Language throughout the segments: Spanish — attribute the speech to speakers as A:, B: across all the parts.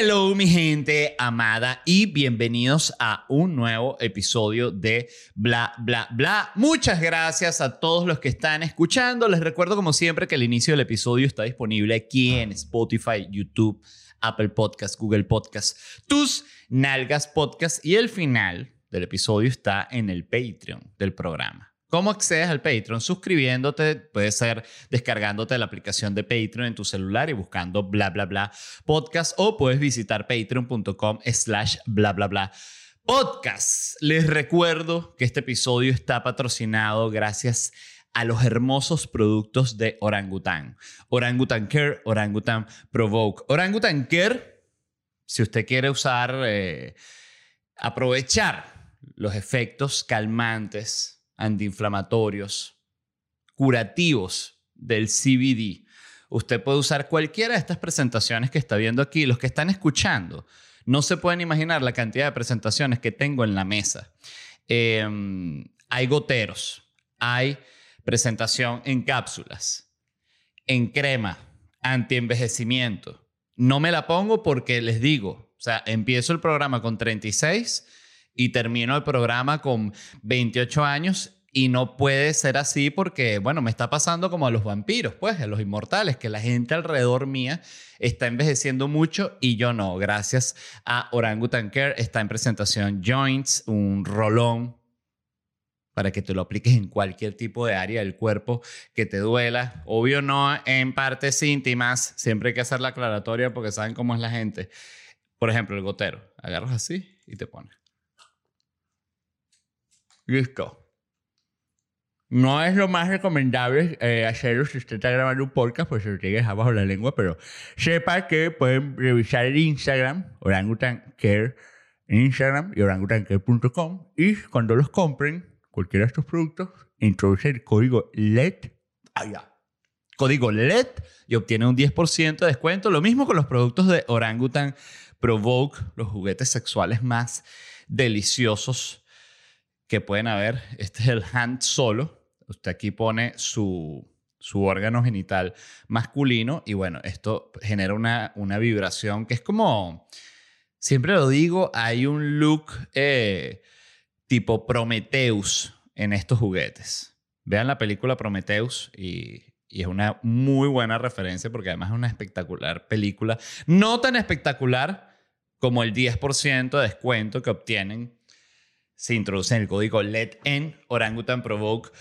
A: Hello mi gente amada y bienvenidos a un nuevo episodio de Bla Bla Bla. Muchas gracias a todos los que están escuchando. Les recuerdo como siempre que el inicio del episodio está disponible aquí en Spotify, YouTube, Apple Podcast, Google Podcast, tus nalgas podcast y el final del episodio está en el Patreon del programa. ¿Cómo accedes al Patreon? Suscribiéndote, puede ser descargándote la aplicación de Patreon en tu celular y buscando bla bla bla podcast o puedes visitar patreon.com slash bla bla bla podcast. Les recuerdo que este episodio está patrocinado gracias a los hermosos productos de Orangutan. Orangutan Care, Orangutan Provoke. Orangutan Care, si usted quiere usar, eh, aprovechar los efectos calmantes antiinflamatorios, curativos del CBD. Usted puede usar cualquiera de estas presentaciones que está viendo aquí. Los que están escuchando no se pueden imaginar la cantidad de presentaciones que tengo en la mesa. Em, hay goteros, hay presentación en cápsulas, en crema, antienvejecimiento. No me la pongo porque les digo, o sea, empiezo el programa con 36 y termino el programa con 28 años y no puede ser así porque, bueno, me está pasando como a los vampiros, pues, a los inmortales, que la gente alrededor mía está envejeciendo mucho y yo no. Gracias a Orangutan Care está en presentación Joints, un rolón para que te lo apliques en cualquier tipo de área del cuerpo que te duela. Obvio no en partes íntimas, siempre hay que hacer la aclaratoria porque saben cómo es la gente. Por ejemplo, el gotero. Agarras así y te pones. Listo. No es lo más recomendable eh, hacerlo si usted está grabando un podcast, pues se lo tiene que dejar bajo la lengua, pero sepa que pueden revisar el Instagram, Orangutan Care en Instagram y orangutancare.com y cuando los compren, cualquiera de estos productos, introduce el código LED, allá, código LED y obtiene un 10% de descuento. Lo mismo con los productos de Orangutan Provoke, los juguetes sexuales más deliciosos que pueden haber. Este es el hand solo Usted aquí pone su, su órgano genital masculino y bueno, esto genera una, una vibración que es como, siempre lo digo, hay un look eh, tipo Prometheus en estos juguetes. Vean la película Prometheus y, y es una muy buena referencia porque además es una espectacular película. No tan espectacular como el 10% de descuento que obtienen si introducen el código LED en Orangutan Provoke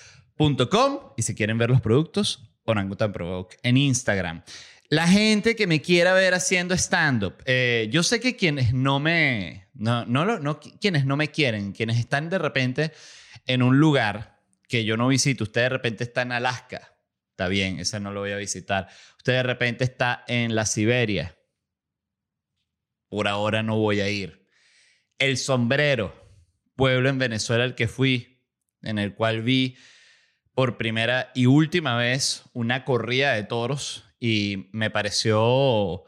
A: y si quieren ver los productos, Orangutan Provoke en Instagram. La gente que me quiera ver haciendo stand-up, eh, yo sé que quienes no me, no, no, quienes no me quieren, quienes están de repente en un lugar que yo no visito, usted de repente está en Alaska, está bien, ese no lo voy a visitar. Usted de repente está en la Siberia, por ahora no voy a ir. El Sombrero, pueblo en Venezuela al que fui, en el cual vi por primera y última vez una corrida de toros y me pareció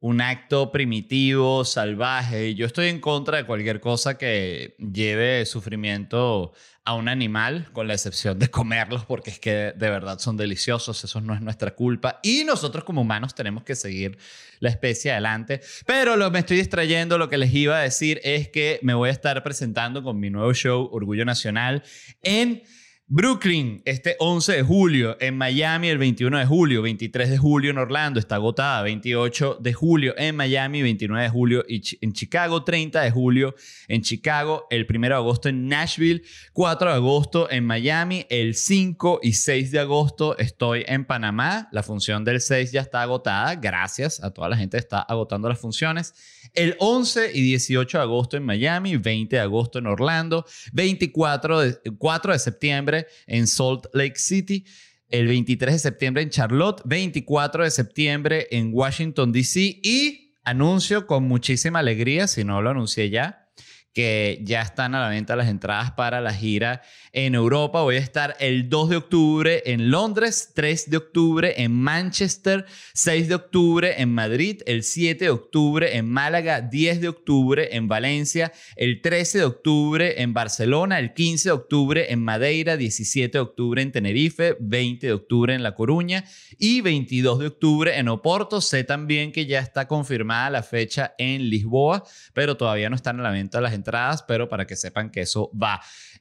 A: un acto primitivo, salvaje. Yo estoy en contra de cualquier cosa que lleve sufrimiento a un animal, con la excepción de comerlos, porque es que de verdad son deliciosos, eso no es nuestra culpa. Y nosotros como humanos tenemos que seguir la especie adelante. Pero lo me estoy distrayendo, lo que les iba a decir es que me voy a estar presentando con mi nuevo show, Orgullo Nacional, en Brooklyn, este 11 de julio, en Miami el 21 de julio, 23 de julio en Orlando, está agotada, 28 de julio en Miami, 29 de julio en Chicago, 30 de julio en Chicago, el 1 de agosto en Nashville, 4 de agosto en Miami, el 5 y 6 de agosto estoy en Panamá, la función del 6 ya está agotada, gracias a toda la gente que está agotando las funciones. El 11 y 18 de agosto en Miami, 20 de agosto en Orlando, 24 de, 4 de septiembre en Salt Lake City, el 23 de septiembre en Charlotte, 24 de septiembre en Washington, D.C. y anuncio con muchísima alegría, si no lo anuncié ya, que ya están a la venta las entradas para la gira en Europa. Voy a estar el 2 de octubre en Londres, 3 de octubre en Manchester, 6 de octubre en Madrid, el 7 de octubre en Málaga, 10 de octubre en Valencia, el 13 de octubre en Barcelona, el 15 de octubre en Madeira, 17 de octubre en Tenerife, 20 de octubre en La Coruña y 22 de octubre en Oporto. Sé también que ya está confirmada la fecha en Lisboa, pero todavía no están a la venta las entradas, pero para que sepan que eso va.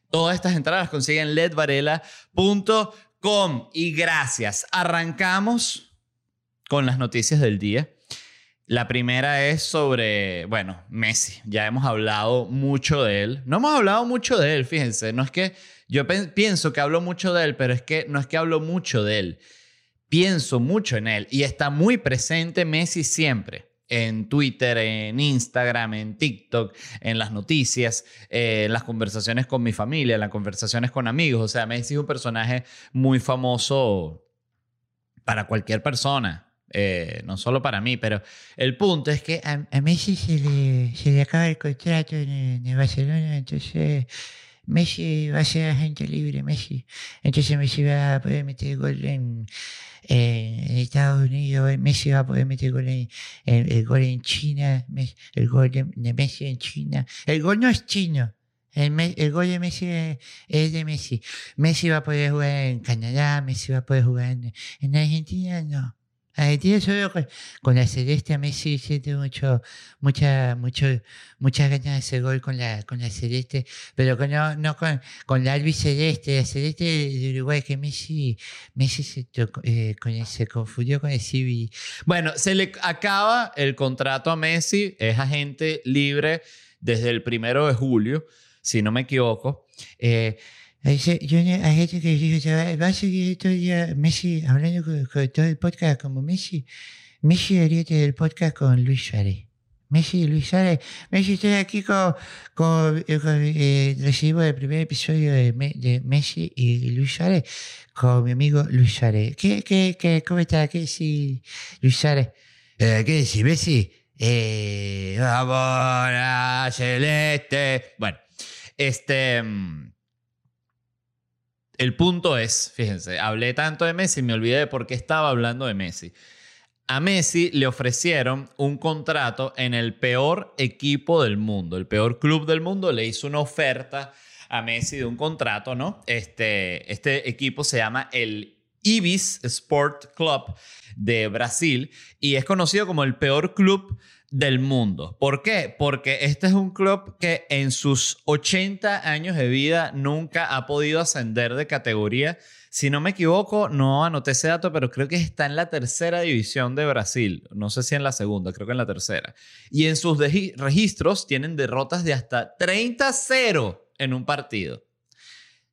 A: Todas estas entradas las consiguen en ledvarela.com. Y gracias. Arrancamos con las noticias del día. La primera es sobre, bueno, Messi. Ya hemos hablado mucho de él. No hemos hablado mucho de él, fíjense. No es que yo pienso que hablo mucho de él, pero es que no es que hablo mucho de él. Pienso mucho en él y está muy presente Messi siempre en Twitter, en Instagram, en TikTok, en las noticias, eh, en las conversaciones con mi familia, en las conversaciones con amigos. O sea, Messi es un personaje muy famoso para cualquier persona, eh, no solo para mí, pero el punto es que
B: a, Messi se le, se le, acaba el contrato en, en Barcelona, entonces Messi va a ser agente libre, Messi. Entonces Messi va a poder meter gol en, en Estados Unidos, Messi va a poder meter gol en, el gol en China, el gol de, Messi en China. El gol no es chino. El, gol de Messi es, de Messi. Messi va a poder jugar en Canadá, Messi va a poder jugar en Argentina, no. Argentina solo con, con, la celeste a Messi siente mucho, mucha, mucho, muchas ganas de hacer gol con la, con la celeste, pero con, no, no con, con la albiceleste, la celeste de Uruguay, que Messi, Messi se, eh, con, se confundió con el civil.
A: Bueno, se le acaba el contrato a Messi, es agente libre desde el primero de julio, si no me equivoco.
B: Eh, hay, yo, hay gente que dice, va a seguir todo el día Messi hablando con, todo el podcast como Messi. Messi debería tener el podcast con Luis Suárez. Messi Luis Suárez. Messi, estoy aquí con, con, eh, con eh, recibimos el primer episodio de, de, Messi y Luis Suárez con mi amigo Luis Suárez. ¿Qué, qué, qué, ¿Cómo está? ¿Qué decís, Luis Suárez?
A: Eh, ¿Qué decís, Messi? Eh, vamos a celeste. Bueno, este... Mm, el punto es, fíjense, hablé tanto de Messi, me olvidé de por qué estaba hablando de Messi. A Messi le ofrecieron un contrato en el peor equipo del mundo, el peor club del mundo, le hizo una oferta a Messi de un contrato, ¿no? Este, este equipo se llama el Ibis Sport Club de Brasil y es conocido como el peor club del mundo. ¿Por qué? Porque este es un club que en sus 80 años de vida nunca ha podido ascender de categoría. Si no me equivoco, no anoté ese dato, pero creo que está en la tercera división de Brasil. No sé si en la segunda, creo que en la tercera. Y en sus registros tienen derrotas de hasta 30-0 en un partido.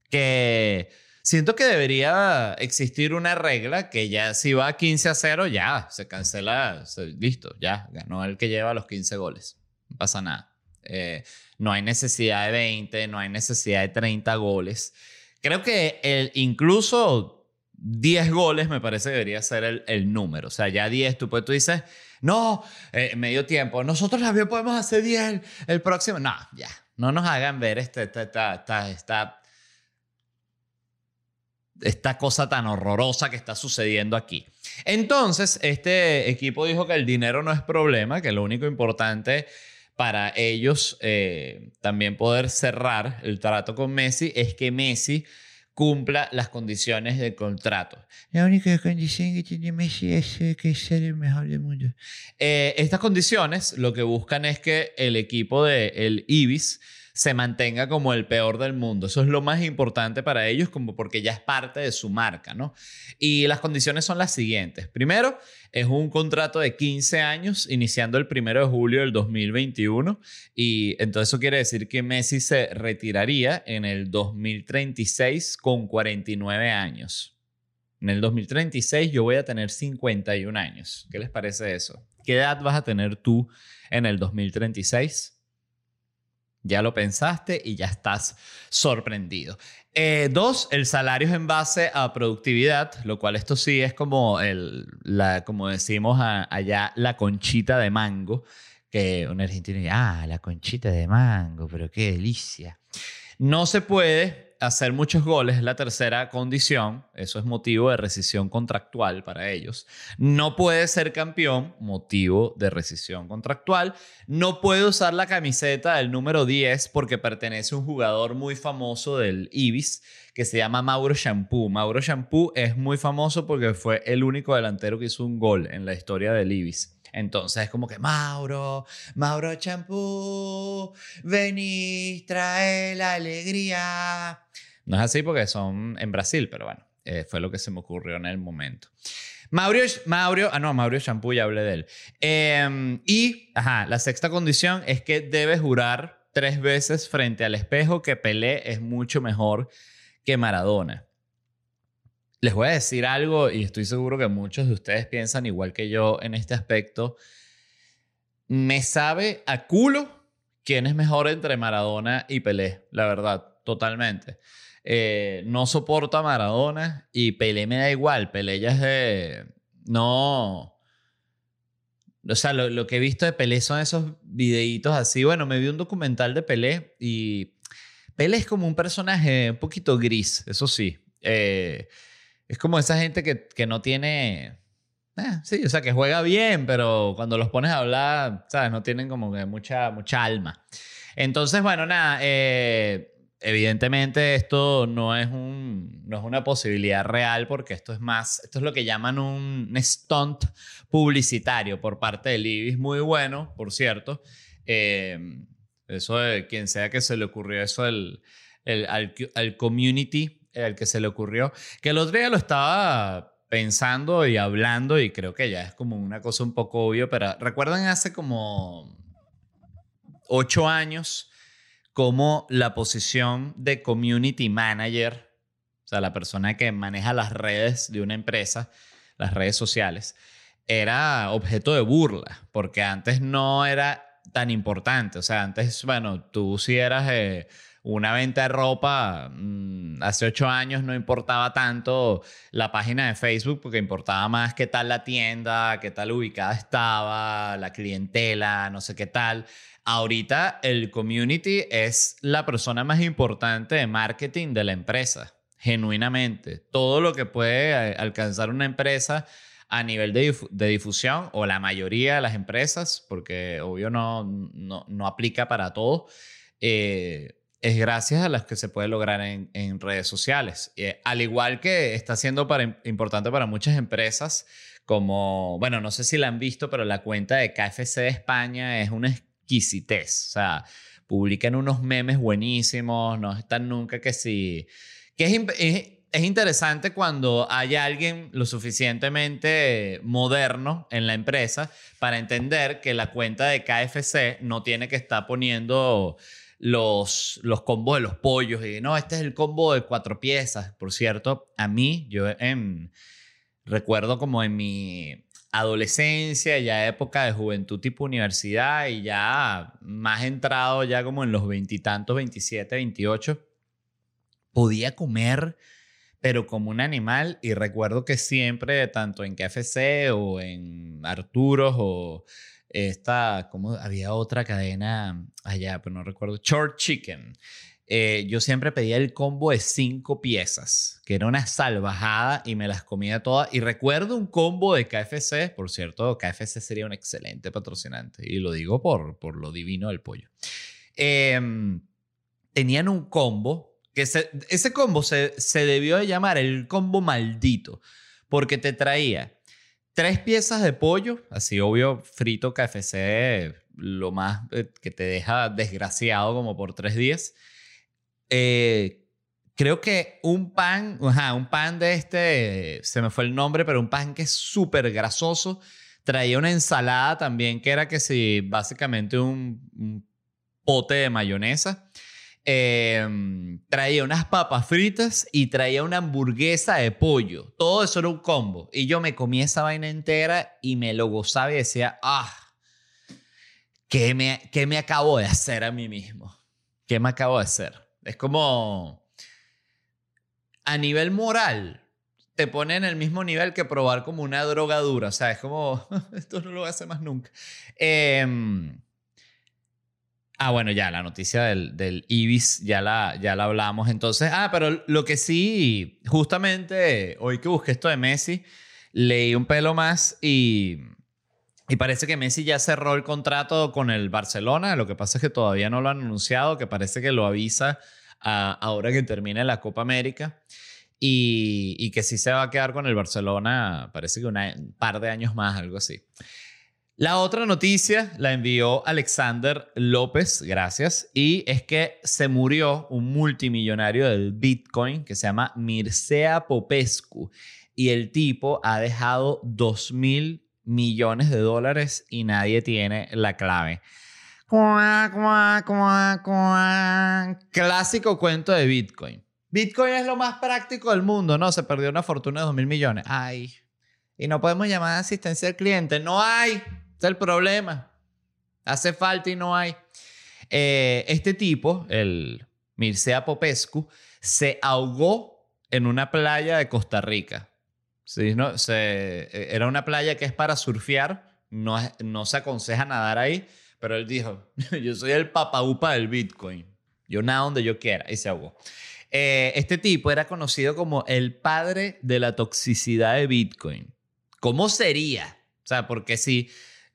A: Que Siento que debería existir una regla que ya si va 15 a 0, ya se cancela, listo, ya ganó el que lleva los 15 goles. No pasa nada. Eh, no hay necesidad de 20, no hay necesidad de 30 goles. Creo que el, incluso 10 goles me parece debería ser el, el número. O sea, ya 10, tú, pues, tú dices, no, eh, medio tiempo, nosotros también podemos hacer 10 el, próximo. No, ya, no nos hagan ver este, esta, esta, esta esta cosa tan horrorosa que está sucediendo aquí. Entonces, este equipo dijo que el dinero no es problema, que lo único importante para ellos eh, también poder cerrar el trato con Messi es que Messi cumpla las condiciones del contrato.
B: La única condición que tiene Messi es eh, que ser el mejor del mundo.
A: Eh, estas condiciones lo que buscan es que el equipo de el Ibis se mantenga como el peor del mundo. Eso es lo más importante para ellos, como porque ya es parte de su marca, ¿no? Y las condiciones son las siguientes. Primero, es un contrato de 15 años, iniciando el primero de julio del 2021. Y entonces eso quiere decir que Messi se retiraría en el 2036 con 49 años. En el 2036 yo voy a tener 51 años. ¿Qué les parece eso? ¿Qué edad vas a tener tú en el 2036? Ya lo pensaste y ya estás sorprendido. Eh, dos, el salario es en base a productividad, lo cual esto sí es como, el, la, como decimos allá, la conchita de mango, Que un argentino dice, ah, la conchita de mango, pero qué delicia. No se puede hacer muchos goles, es la tercera condición, eso es motivo de rescisión contractual para ellos. No puede ser campeón, motivo de rescisión contractual. No puede usar la camiseta del número 10 porque pertenece a un jugador muy famoso del Ibis que se llama Mauro Shampoo. Mauro Shampoo es muy famoso porque fue el único delantero que hizo un gol en la historia del Ibis. Entonces es como que Mauro, Mauro Champú, vení, trae la alegría. No es así porque son en Brasil, pero bueno, eh, fue lo que se me ocurrió en el momento. Mauro, Mauro, ah no, Mauro Champú, ya hablé de él. Em, y, ajá, la sexta condición es que debes jurar tres veces frente al espejo que Pelé es mucho mejor que Maradona. Les voy a decir algo y estoy seguro que muchos de ustedes piensan igual que yo en este aspecto. Me sabe a culo quién es mejor entre Maradona y Pelé, la verdad, totalmente. Eh, no soporto a Maradona y Pelé me da igual. Pelé ya es de... No... O sea, lo, que he visto de Pelé son esos videitos así. Bueno, me vi un documental de Pelé y Pelé es como un personaje un poquito gris, eso sí. Eh, es como esa gente que, que no tiene... Eh, sí, o sea, que juega bien, pero cuando los pones a hablar, ¿sabes? No tienen como que mucha, mucha alma. Entonces, bueno, nada, eh, evidentemente esto no es, un, no es una posibilidad real porque esto es más, esto es lo que llaman un, stunt publicitario por parte del IBIS, muy bueno, por cierto. Eh, eso de quien sea que se le ocurrió eso el, el, al, al community el que se le ocurrió, que el otro día lo estaba pensando y hablando y creo que ya es como una cosa un poco obvio, pero recuerdan hace como ocho años como la posición de community manager, o sea, la persona que maneja las redes de una empresa, las redes sociales, era objeto de burla, porque antes no era tan importante, o sea, antes, bueno, tú si eras... Eh, una venta de ropa, mm, hace ocho años no importaba tanto la página de Facebook porque importaba más qué tal la tienda, qué tal ubicada estaba, la clientela, no sé qué tal. Ahorita el community es la persona más importante de marketing de la empresa, genuinamente. Todo lo que puede eh, alcanzar una empresa a nivel de, difusión, o la mayoría de las empresas, porque obvio no, no, no aplica para todo, eh, es gracias a las que se puede lograr en, en redes sociales. Eh, al igual que está siendo para, importante para muchas empresas, como, bueno, no sé si la han visto, pero la cuenta de KFC de España es una exquisitez. O sea, publican unos memes buenísimos, no están nunca que si... Que es, es interesante cuando hay alguien lo suficientemente moderno en la empresa para entender que la cuenta de KFC no tiene que estar poniendo los, los combos de los pollos y no, este es el combo de cuatro piezas. Por cierto, a mí, yo recuerdo como en mi adolescencia, ya época de juventud tipo universidad y ya más entrado ya como en los veintitantos, 27, 28, podía comer pero como un animal y recuerdo que siempre, tanto en KFC o en Arturos o esta, como había otra cadena allá, pero no recuerdo, Short Chicken. Eh, yo siempre pedía el combo de cinco piezas, que era una salvajada y me las comía todas. Y recuerdo un combo de KFC, por cierto, KFC sería un excelente patrocinante, y lo digo por, por lo divino del pollo. Em, tenían un combo, que ese combo se, se debió de llamar el combo maldito, porque te traía tres piezas de pollo, así obvio, frito KFC, lo más eh, que te deja desgraciado como por tres días. Eh, creo que un pan, un pan de este, se me fue el nombre, pero un pan que es súper grasoso. Traía una ensalada también que era que sí, básicamente un, un pote de mayonesa. Em, traía unas papas fritas y traía una hamburguesa de pollo. Todo eso era un combo. Y yo me comí esa vaina entera y me lo gozaba y decía, ah, ¿qué me, qué me acabo de hacer a mí mismo? ¿Qué me acabo de hacer? Es como, a nivel moral, te pone en el mismo nivel que probar como una droga dura. O sea, es como, esto no lo voy a hacer más nunca. Eh, Ah, bueno, ya, la noticia del, del Ibis ya la, ya la hablamos. Entonces, ah, pero lo que sí, justamente hoy que busqué esto de Messi, leí un pelo más y, y parece que Messi ya cerró el contrato con el Barcelona. Lo que pasa es que todavía no lo han anunciado, que parece que lo avisa ah, ahora que termine la Copa América. Y, y que sí se va a quedar con el Barcelona, parece que un par de años más, algo así. La otra noticia la envió Alexander López, gracias, y es que se murió un multimillonario del Bitcoin que se llama Mircea Popescu y el tipo ha dejado 2 mil millones de dólares y nadie tiene la clave. Clásico cuento de Bitcoin. Bitcoin es lo más práctico del mundo, ¿no? Se perdió una fortuna de 2 mil millones. Ay. Y no podemos llamar a asistencia al cliente. No hay. El problema. Hace falta y no hay. Eh, este tipo, el Mircea Popescu, se ahogó en una playa de Costa Rica. Sí, ¿no? Se, eh, era una playa que es para surfear. No, no se aconseja nadar ahí. Pero él dijo, yo soy el papaupa del Bitcoin. Yo nado donde yo quiera. Y se ahogó. Eh, este tipo era conocido como el padre de la toxicidad de Bitcoin. ¿Cómo sería? O sea, porque si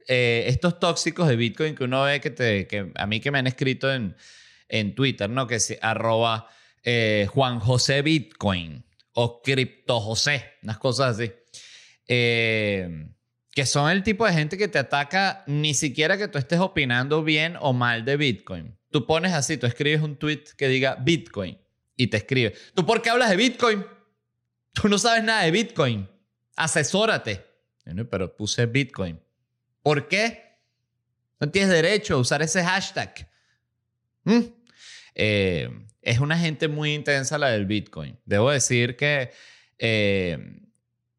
A: eh, estos tóxicos de Bitcoin que uno ve que, te, que a mí que me han escrito en, en Twitter, ¿no? Que si arroba eh, Juan José Bitcoin o Cripto José, unas cosas así. Eh, que son el tipo de gente que te ataca ni siquiera que tú estés opinando bien o mal de Bitcoin. Tú pones así, tú escribes un tweet que diga Bitcoin y te escribe. ¿Tú por qué hablas de Bitcoin? Tú no sabes nada de Bitcoin. Asesórate. Pero puse Bitcoin. ¿Por qué? No tienes derecho a usar ese hashtag. ¿Mm? Eh, es una gente muy intensa la del Bitcoin. Debo decir que eh,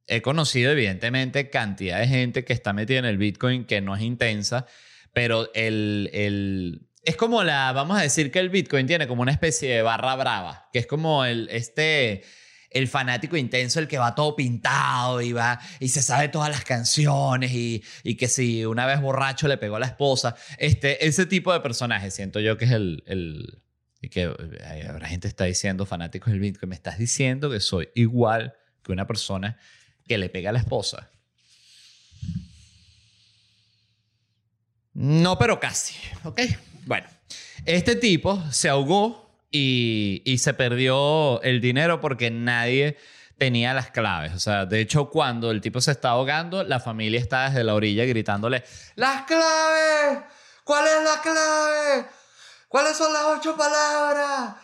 A: he conocido evidentemente cantidad de gente que está metida en el Bitcoin que no es intensa, pero el, el- es como la, vamos a decir que el Bitcoin tiene como una especie de barra brava, que es como el, este, el fanático intenso, el que va todo pintado y va y se sabe todas las canciones y, y que si una vez borracho le pegó a la esposa, este, ese tipo de personaje siento yo que es el... el y que eh, habrá gente está diciendo fanáticos del Bitcoin, me estás diciendo que soy igual que una persona que le pega a la esposa. No, pero casi, ¿ok? Bueno, este tipo se ahogó y, y se perdió el dinero porque nadie tenía las claves. O sea, de hecho, cuando el tipo se está ahogando, la familia está desde la orilla gritándole, ¡Las claves! ¿Cuál es la clave? ¿Cuáles son las ocho palabras?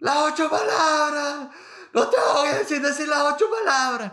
A: Las ocho palabras. No te ahogues sin decir las ocho palabras.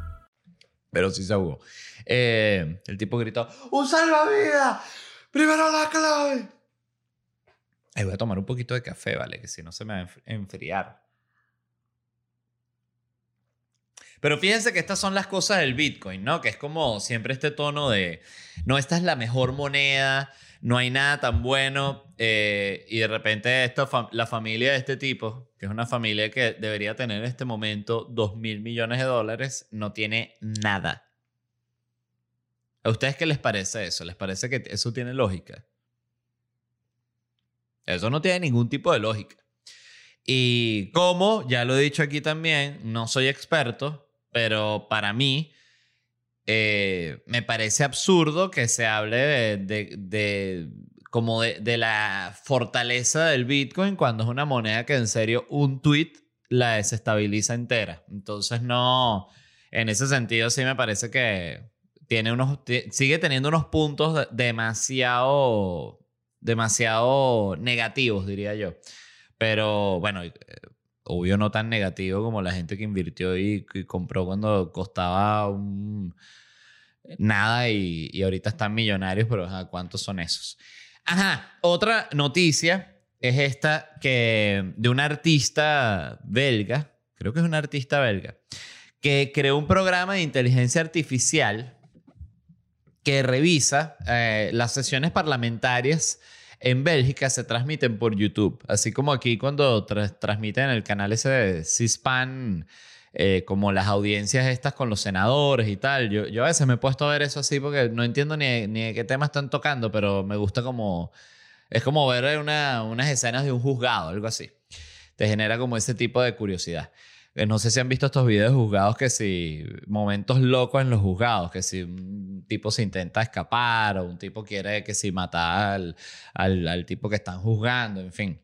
A: Pero sí se ahogó. Eh, el tipo gritó, ¡Un salvavidas! ¡Primero la clave! Voy a tomar un poquito de café, ¿vale? Que si no se me va a enf- enfriar. Pero fíjense que estas son las cosas del Bitcoin, ¿no? Que es como siempre este tono de, no, esta es la mejor moneda, no hay nada tan bueno. eh, y de repente esto, fam- la familia de este tipo, que es una familia que debería tener en este momento 2 mil millones de dólares, no tiene nada. ¿A ustedes qué les parece eso? ¿Les parece que eso tiene lógica? Eso no tiene ningún tipo de lógica. Y como, ya lo he dicho aquí también, no soy experto, pero para mí eh, me parece absurdo que se hable de, como de, de la fortaleza del Bitcoin cuando es una moneda que en serio un tweet la desestabiliza entera. Entonces no, en ese sentido sí me parece que tiene unos, sigue teniendo unos puntos de- demasiado, demasiado negativos, diría yo. Pero bueno, eh, obvio no tan negativo como la gente que invirtió y, compró cuando costaba un- nada y, y ahorita están millonarios, pero ¿cuántos son esos? Ajá, otra noticia es esta que de un artista belga, creo que es un artista belga, que creó un programa de inteligencia artificial que revisa eh, las sesiones parlamentarias en Bélgica se transmiten por YouTube, así como aquí cuando tra- transmiten el canal ese de C-SPAN, eh, como las audiencias estas con los senadores y tal. Yo, yo a veces me he puesto a ver eso así porque no entiendo ni, ni de qué tema están tocando, pero me gusta como... Es como ver una- unas escenas de un juzgado, algo así. Te genera como ese tipo de curiosidad. Eh, No sé si han visto estos videos de juzgados que si momentos locos en los juzgados, que si un tipo se intenta escapar o un tipo quiere que si matar al, al, al tipo que están juzgando, en fin.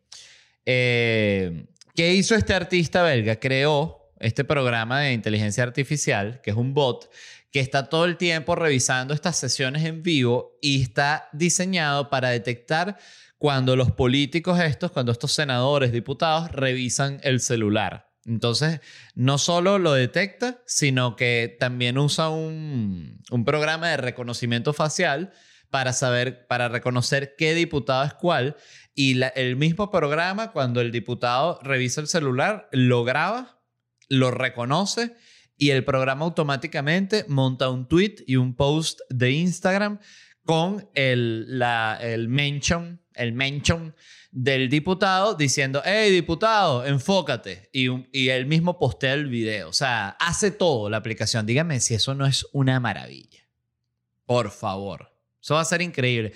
A: Eh, ¿Qué hizo este artista belga? Creó este programa de inteligencia artificial, que es un bot, que está todo el tiempo revisando estas sesiones en vivo y está diseñado para detectar cuando los políticos estos, cuando estos senadores, diputados, revisan el celular. Entonces, no solo lo detecta, sino que también usa un, un programa de reconocimiento facial para saber, para reconocer qué diputado es cuál. Y el mismo programa, cuando el diputado revisa el celular, lo graba, lo reconoce y el programa automáticamente monta un tweet y un post de Instagram con el, la, el mention, el mention del diputado diciendo, hey diputado, enfócate. Y, y él mismo postea el video. O sea, hace todo la aplicación. Dígame si eso no es una maravilla. Por favor. Eso va a ser increíble.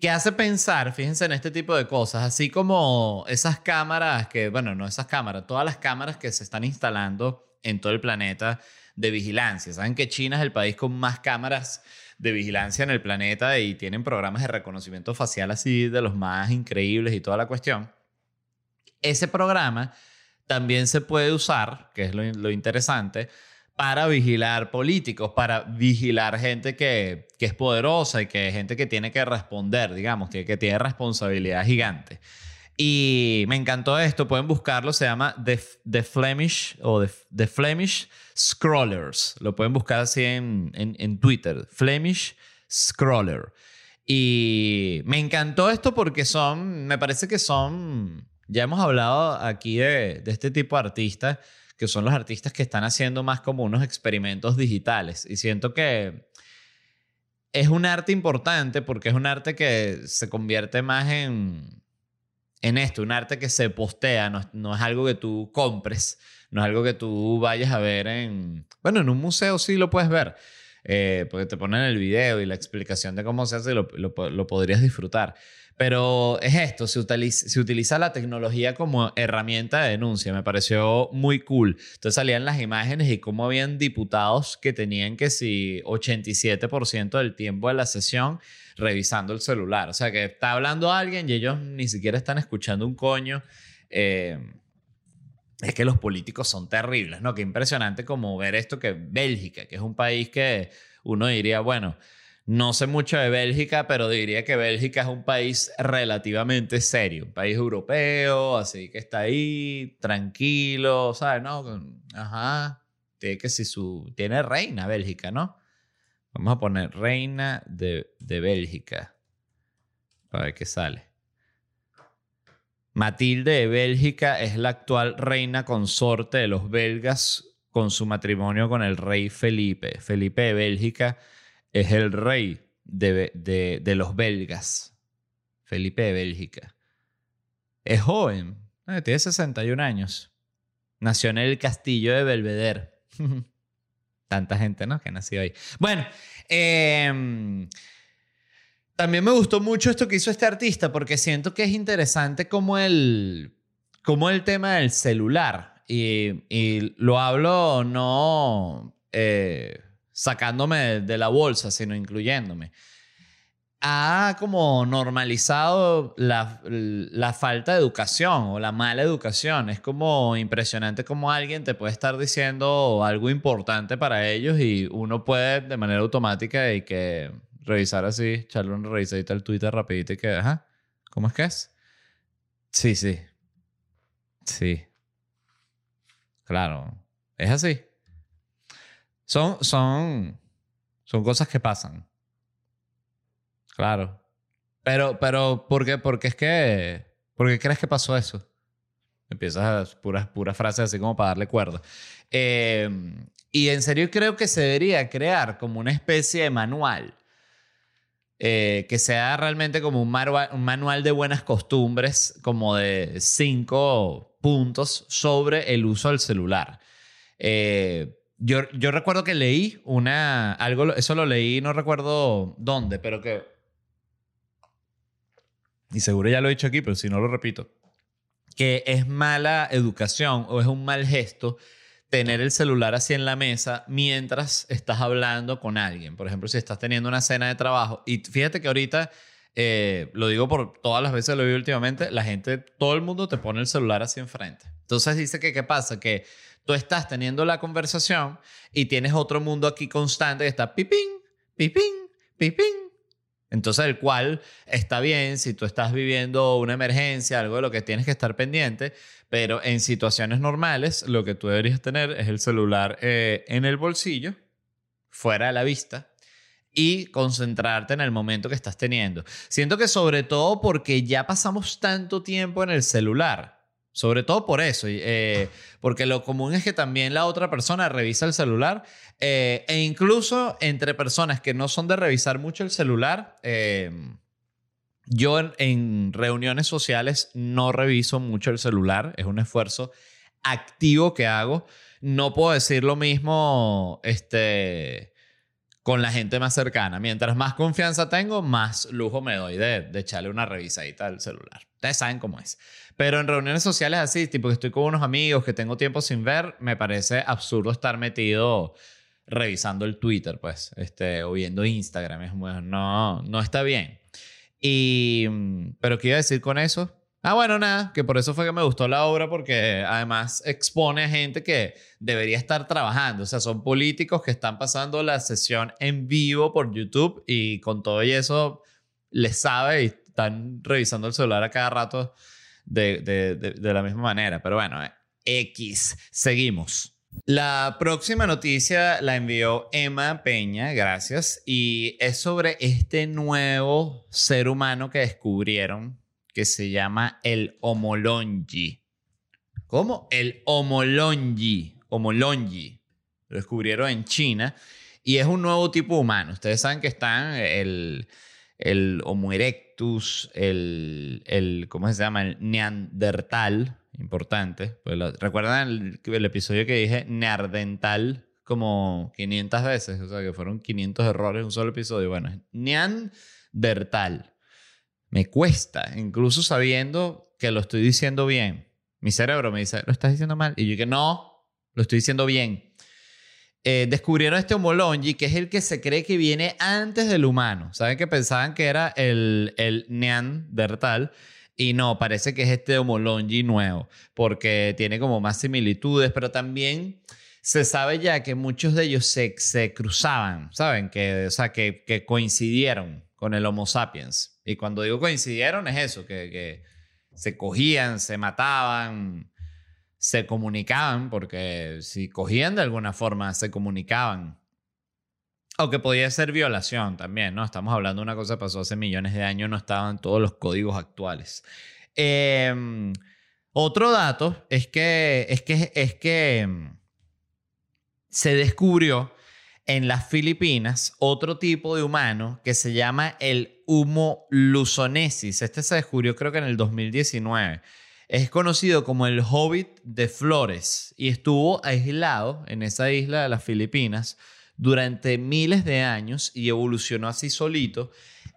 A: Que hace pensar, fíjense en este tipo de cosas, así como esas cámaras que, bueno, no esas cámaras, todas las cámaras que se están instalando en todo el planeta de vigilancia. Saben que China es el país con más cámaras de vigilancia en el planeta y tienen programas de reconocimiento facial así de los más increíbles y toda la cuestión. Ese programa también se puede usar, que es lo, lo interesante, para vigilar políticos, para vigilar gente que, que es poderosa y que gente que tiene que responder, digamos, que, que tiene responsabilidad gigante. Y me encantó esto, pueden buscarlo, se llama The, Flemish o The, The Flemish Scrollers. Lo pueden buscar así en, en, en Twitter, Flemish Scroller. Y me encantó esto porque son, me parece que son, ya hemos hablado aquí de, de este tipo de artistas, que son los artistas que están haciendo más como unos experimentos digitales. Y siento que es un arte importante porque es un arte que se convierte más en, en esto, un arte que se postea, no, no es algo que tú compres, no es algo que tú vayas a ver en, bueno, en un museo sí lo puedes ver, eh, porque te ponen el video y la explicación de cómo se hace lo, lo, lo podrías disfrutar. Pero es esto, se utiliza, se utiliza la tecnología como herramienta de denuncia, me pareció muy cool. Entonces salían las imágenes y cómo habían diputados que tenían que si 87% del tiempo de la sesión revisando el celular. O sea, que está hablando alguien y ellos ni siquiera están escuchando un coño. Eh, es que los políticos son terribles, ¿no? Qué impresionante como ver esto que Bélgica, que es un país que uno diría, bueno, no sé mucho de Bélgica, pero diría que Bélgica es un país relativamente serio, un país europeo, así que está ahí tranquilo, ¿sabes? No, ajá, tiene que si su tiene reina Bélgica, ¿no? Vamos a poner reina de, de Bélgica para ver qué sale. Matilde de Bélgica es la actual reina consorte de los belgas con su matrimonio con el rey Felipe. Felipe de Bélgica es el rey de, de- de los belgas. Felipe de Bélgica. Es joven, eh, tiene 61 años. Nació en el castillo de Belvedere. Tanta gente, ¿no? Que nació ahí. Bueno, em, también me gustó mucho esto que hizo este artista porque siento que es interesante como el, como el tema del celular. Y, y lo hablo no eh, sacándome de, la bolsa, sino incluyéndome. Ha como normalizado la, la falta de educación o la mala educación. Es como impresionante como alguien te puede estar diciendo algo importante para ellos y uno puede de manera automática y que revisar así, echarle una revisadita al Twitter rapidito y que, ¿cómo es que es? Sí, sí. Sí. Claro, es así. Son, son, son cosas que pasan. Claro. Pero, pero, ¿por qué? Porque es que. ¿Por qué crees que pasó eso? Empiezas a puras, puras frases así como para darle cuerda. Eh, y en serio creo que se debería crear como una especie de manual. Eh, que sea realmente como un, manual de buenas costumbres, como de cinco puntos sobre el uso del celular. Eh, yo, yo recuerdo que leí una, algo, eso lo leí, no recuerdo dónde, pero que... Y seguro ya lo he dicho aquí, pero si no lo repito. Que es mala educación o es un mal gesto tener el celular así en la mesa mientras estás hablando con alguien. Por ejemplo, si estás teniendo una cena de trabajo. Y fíjate que ahorita, eh, lo digo por todas las veces que lo vi últimamente, la gente, todo el mundo te pone el celular así enfrente. Entonces dice que, ¿qué pasa? Que tú estás teniendo la conversación y tienes otro mundo aquí constante que está pipín, pipín, pipín. Entonces, el cual está bien si tú estás viviendo una emergencia, algo de lo que tienes que estar pendiente, pero en situaciones normales lo que tú deberías tener es el celular eh, en el bolsillo, fuera de la vista, y concentrarte en el momento que estás teniendo. Siento que sobre todo porque ya pasamos tanto tiempo en el celular. Sobre todo por eso, eh, porque lo común es que también la otra persona revisa el celular eh, e incluso entre personas que no son de revisar mucho el celular, eh, yo en, en reuniones sociales no reviso mucho el celular, es un esfuerzo activo que hago. No puedo decir lo mismo este, con la gente más cercana. Mientras más confianza tengo, más lujo me doy de, de echarle una revisadita al celular. Ustedes saben cómo es. Pero en reuniones sociales así, tipo que estoy con unos amigos que tengo tiempo sin ver, me parece absurdo estar metido revisando el Twitter, pues, este, o viendo Instagram. Es muy- no, no está bien. Y, pero ¿qué iba a decir con eso? Ah, bueno, nada, que por eso fue que me gustó la obra, porque además expone a gente que debería estar trabajando. O sea, son políticos que están pasando la sesión en vivo por YouTube y con todo y eso les sabe y están revisando el celular a cada rato de, de- de- la misma manera. Pero bueno, X, seguimos. La próxima noticia la envió Emma Peña, gracias, y es sobre este nuevo ser humano que descubrieron que se llama el Homolongi. ¿Cómo? El Homolongi. Homolongi. Lo descubrieron en China y es un nuevo tipo humano. Ustedes saben que están el, el Homo erectus, el, el, ¿cómo se llama? El Neandertal, importante. Pues ¿Recuerdan el, episodio que dije Neandertal como 500 veces? O sea, que fueron 500 errores en un solo episodio. Bueno, Neandertal. Me cuesta, incluso sabiendo que lo estoy diciendo bien. Mi cerebro me dice, lo estás diciendo mal. Y yo que no, lo estoy diciendo bien. Eh, descubrieron este homolongi, que es el que se cree que viene antes del humano. ¿Saben que pensaban que era el, el Neandertal? Y no, parece que es este homolongi nuevo, porque tiene como más similitudes, pero también se sabe ya que muchos de ellos se, se cruzaban, ¿saben? Que, o sea, que, que coincidieron con el Homo sapiens. Y cuando digo coincidieron es eso, que, que se cogían, se mataban, se comunicaban, porque si cogían de alguna forma, se comunicaban. Aunque podía ser violación también, ¿no? Estamos hablando de una cosa que pasó hace millones de años, no estaban todos los códigos actuales. Eh, otro dato es que, es que, es que mm, se descubrió en las Filipinas otro tipo de humano que se llama el Humo lusonesis. Este se descubrió creo que en el 2019. Es conocido como el Hobbit de Flores y estuvo aislado en esa isla de las Filipinas durante miles de años y evolucionó así solito.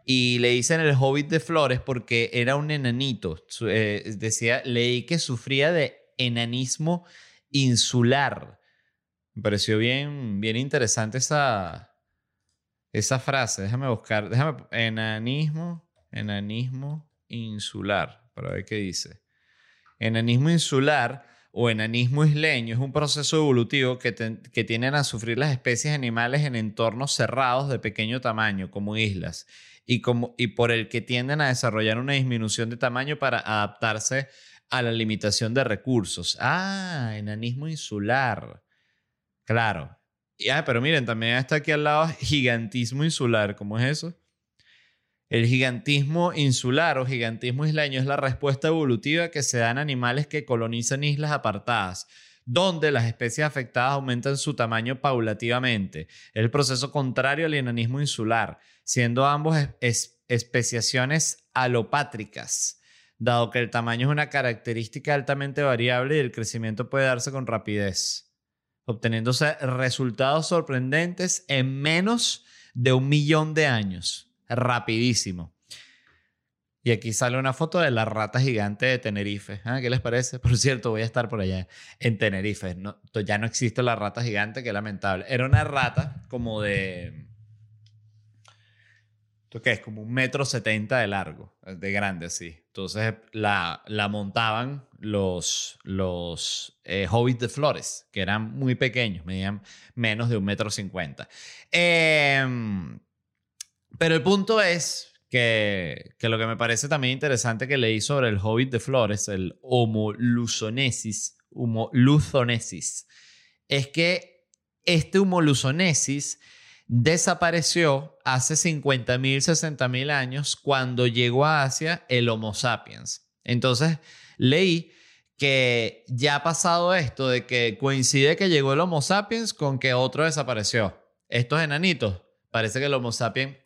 A: Y le dicen el Hobbit de Flores porque era un enanito. Eh, decía, leí que sufría de enanismo insular. Me pareció bien, bien interesante esa, esa frase. Déjame buscar. Déjame. Enanismo. Enanismo insular. Para ver qué dice. Enanismo insular o enanismo isleño es un proceso evolutivo que, que tienden a sufrir las especies animales en entornos cerrados de pequeño tamaño, como islas, y, como, y por el que tienden a desarrollar una disminución de tamaño para adaptarse a la limitación de recursos. Ah, enanismo insular. Claro. Y, ah, pero miren, también está aquí al lado gigantismo insular. ¿Cómo es eso? El gigantismo insular o gigantismo isleño es la respuesta evolutiva que se da en animales que colonizan islas apartadas, donde las especies afectadas aumentan su tamaño paulativamente. El proceso contrario al enanismo insular, siendo ambos es- es- especiaciones alopátricas, dado que el tamaño es una característica altamente variable y el crecimiento puede darse con rapidez, obteniéndose resultados sorprendentes en menos de un millón de años. Rapidísimo. Y aquí sale una foto de la rata gigante de Tenerife. Ah, ¿Qué les parece? Por cierto, voy a estar por allá en Tenerife. No, ya no existe la rata gigante, qué lamentable. Era una rata como de... ¿Esto qué es? Como un metro setenta de largo, de grande así. Entonces la, la montaban los, los eh, hobbits de flores, que eran muy pequeños, medían menos de un metro cincuenta. Em, pero el punto es que, que lo que me parece también interesante que leí sobre el hobbit de flores, el Homo luzonesis, Homo es que este Homo luzonesis desapareció hace 50.000, 60.000 años cuando llegó a Asia el Homo sapiens. Entonces leí que ya ha pasado esto de que coincide que llegó el Homo sapiens con que otro desapareció. Estos enanitos, parece que el Homo sapiens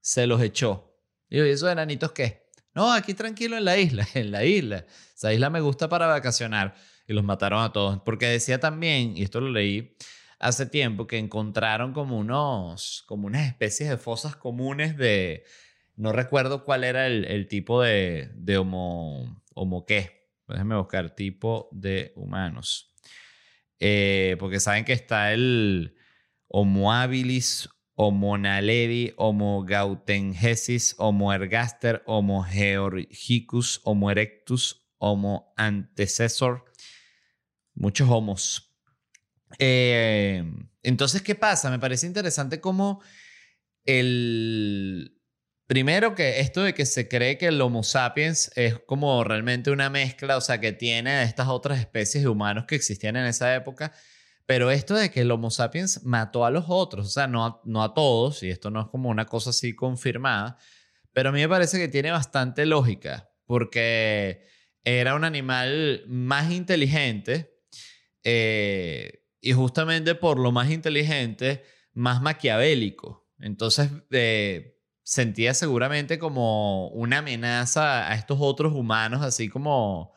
A: se los echó. Digo, ¿y esos enanitos qué? No, aquí tranquilo en la isla, en la isla. Esa isla me gusta para vacacionar. Y los mataron a todos. Porque decía también, y esto lo leí hace tiempo, que encontraron como unos, como unas especies de fosas comunes de, no recuerdo cuál era el, el tipo de, de homo, homo qué. Déjenme buscar tipo de humanos. Eh, porque saben que está el Homo habilis, Homo naledi, Homo gautengesis, Homo ergaster, Homo georgicus, Homo erectus, Homo antecesor. Muchos homos. Eh, entonces, ¿qué pasa? Me parece interesante cómo el... Primero que esto de que se cree que el Homo sapiens es como realmente una mezcla, o sea, que tiene estas otras especies de humanos que existían en esa época, pero esto de que el Homo sapiens mató a los otros, o sea, no a, no a todos, y esto no es como una cosa así confirmada, pero a mí me parece que tiene bastante lógica, porque era un animal más inteligente, eh, y justamente por lo más inteligente, más maquiavélico. Entonces, eh, sentía seguramente como una amenaza a estos otros humanos, así como,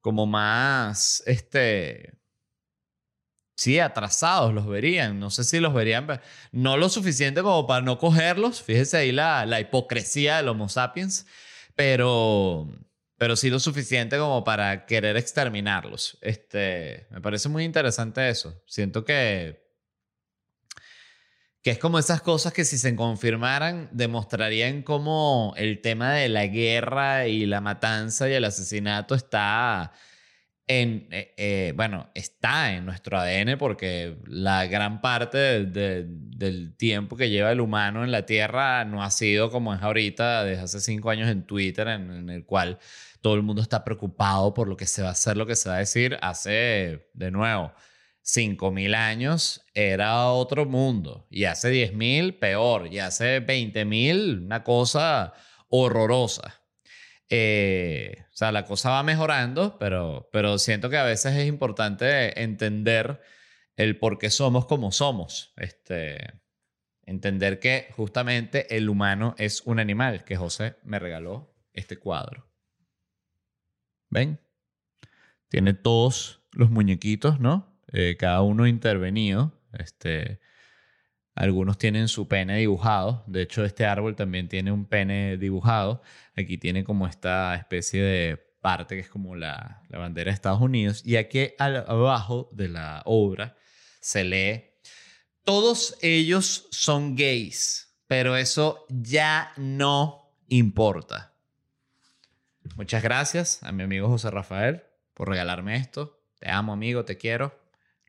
A: como más, este, sí, atrasados los verían. No sé si los verían, pero no lo suficiente como para no cogerlos. Fíjese ahí la, la hipocresía del Homo sapiens, pero, pero sí lo suficiente como para querer exterminarlos. Este, me parece muy interesante eso. Siento que que es como esas cosas que si se confirmaran demostrarían cómo el tema de la guerra y la matanza y el asesinato está eh, eh, bueno, está en nuestro ADN porque la gran parte de- de- del tiempo que lleva el humano en la Tierra no ha sido como es ahorita, desde hace cinco años en Twitter, en, el cual todo el mundo está preocupado por lo que se va a hacer, lo que se va a decir. Hace, de nuevo, 5.000 años era otro mundo. Y hace 10.000 peor. Y hace 20.000 una cosa horrorosa. Eh, o sea, la cosa va mejorando, pero, pero siento que a veces es importante entender el por qué somos como somos. Este, entender que justamente el humano es un animal, que José me regaló este cuadro. ¿Ven? Tiene todos los muñequitos, ¿no? Eh, cada uno intervenido. Este, algunos tienen su pene dibujado. De hecho, este árbol también tiene un pene dibujado. Aquí tiene como esta especie de parte que es como la, bandera de Estados Unidos. Y aquí al- abajo de la obra se lee, todos ellos son gays, pero eso ya no importa. Muchas gracias a mi amigo José Rafael por regalarme esto. Te amo, amigo, te quiero.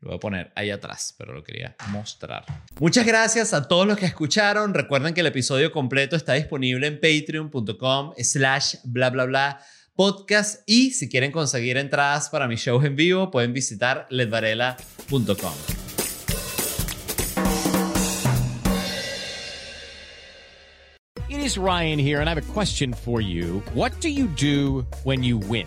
A: Lo voy a poner ahí atrás, pero lo quería mostrar. Muchas gracias a todos los que escucharon. Recuerden que el episodio completo está disponible en patreon.com slash bla bla bla podcast y si quieren conseguir entradas para mis shows en vivo pueden visitar ledvarela.com.
C: It is Ryan here, and I have a question for you. What do you do when you win?